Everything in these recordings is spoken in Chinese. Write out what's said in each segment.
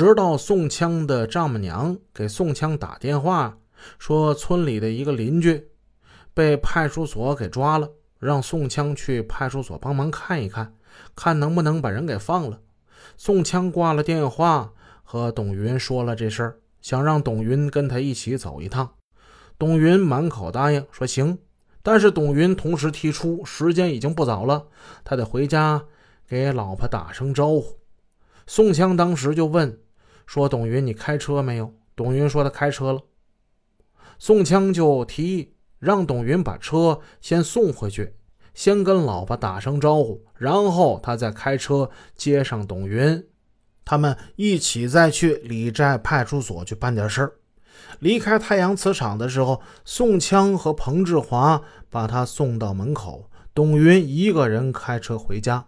直到宋枪的丈母娘给宋枪打电话，说村里的一个邻居被派出所给抓了，让宋枪去派出所帮忙看一看，看能不能把人给放了。宋枪挂了电话，和董云说了这事儿，想让董云跟他一起走一趟。董云满口答应，说行。但是董云同时提出，时间已经不早了，他得回家给老婆打声招呼。宋枪当时就问说：“董云，你开车没有？”董云说：“他开车了。”宋强就提议让董云把车先送回去，先跟老婆打声招呼，然后他再开车接上董云，他们一起再去李寨派出所去办点事儿。离开太阳磁场的时候，宋枪和彭志华把他送到门口，董云一个人开车回家。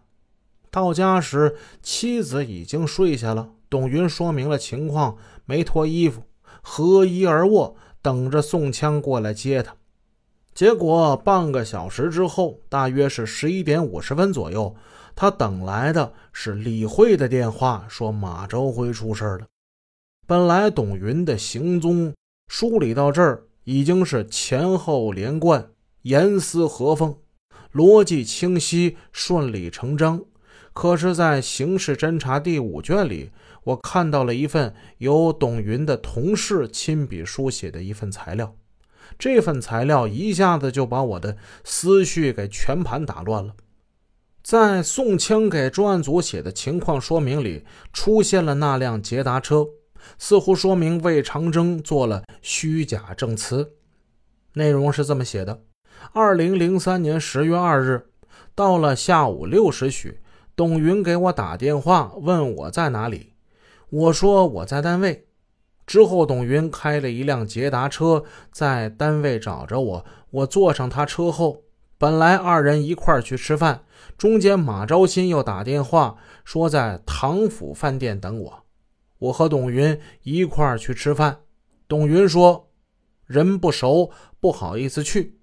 到家时，妻子已经睡下了。董云说明了情况，没脱衣服，合衣而卧，等着宋枪过来接他。结果半个小时之后，大约是十一点五十分左右，他等来的是李慧的电话，说马昭辉出事了。本来董云的行踪梳理到这儿已经是前后连贯、严丝合缝、逻辑清晰、顺理成章。可是，在刑事侦查第五卷里，我看到了一份由董云的同事亲笔书写的一份材料。这份材料一下子就把我的思绪给全盘打乱了。在宋枪给专案组写的情况说明里，出现了那辆捷达车。似乎说明魏长征做了虚假证词，内容是这么写的：二零零三年十月二日，到了下午六时许，董云给我打电话问我在哪里，我说我在单位。之后，董云开了一辆捷达车在单位找着我，我坐上他车后，本来二人一块去吃饭，中间马昭新又打电话说在唐府饭店等我。我和董云一块儿去吃饭，董云说人不熟，不好意思去。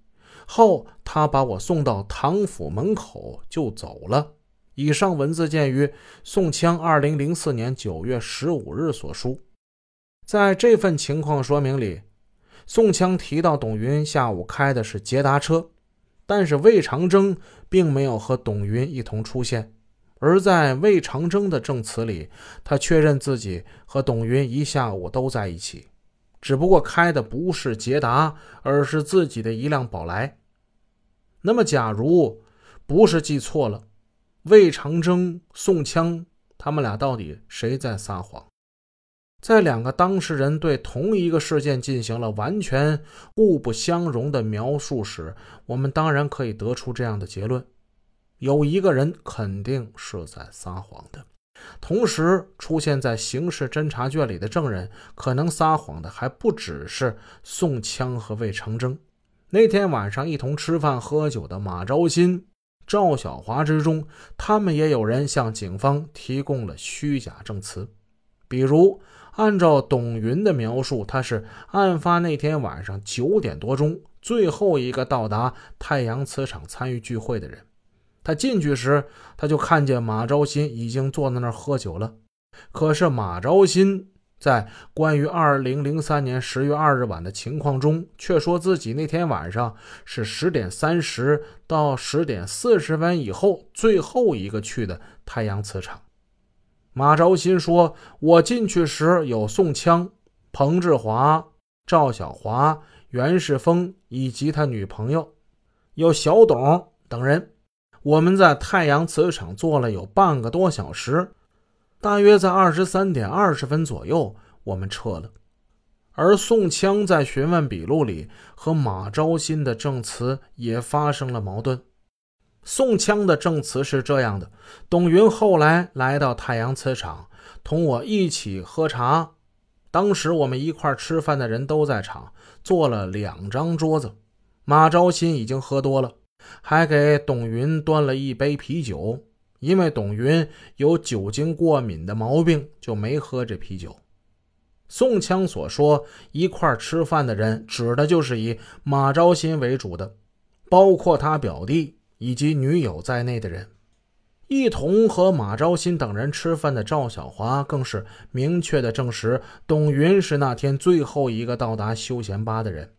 后他把我送到唐府门口就走了。以上文字见于宋枪二零零四年九月十五日所书。在这份情况说明里，宋枪提到董云下午开的是捷达车，但是魏长征并没有和董云一同出现。而在魏长征的证词里，他确认自己和董云一下午都在一起，只不过开的不是捷达，而是自己的一辆宝来。那么，假如不是记错了，魏长征、宋枪他们俩到底谁在撒谎？在两个当事人对同一个事件进行了完全互不相容的描述时，我们当然可以得出这样的结论。有一个人肯定是在撒谎的，同时出现在刑事侦查卷里的证人，可能撒谎的还不只是宋枪和魏长征。那天晚上一同吃饭喝酒的马昭新、赵小华之中，他们也有人向警方提供了虚假证词。比如，按照董云的描述，他是案发那天晚上九点多钟最后一个到达太阳磁场参与聚会的人。他进去时，他就看见马昭新已经坐在那儿喝酒了。可是马昭新在关于2003年10月2日晚的情况中，却说自己那天晚上是10点30到10点40分以后最后一个去的太阳磁场。马昭新说：“我进去时有宋枪、彭志华、赵小华、袁世峰以及他女朋友，有小董等人。”我们在太阳磁场坐了有半个多小时，大约在二十三点二十分左右，我们撤了。而宋枪在询问笔录里和马昭新的证词也发生了矛盾。宋枪的证词是这样的：董云后来来到太阳磁场，同我一起喝茶，当时我们一块吃饭的人都在场，坐了两张桌子。马昭新已经喝多了。还给董云端了一杯啤酒，因为董云有酒精过敏的毛病，就没喝这啤酒。宋枪所说一块吃饭的人，指的就是以马昭新为主的，包括他表弟以及女友在内的人。一同和马昭新等人吃饭的赵小华，更是明确的证实董云是那天最后一个到达休闲吧的人。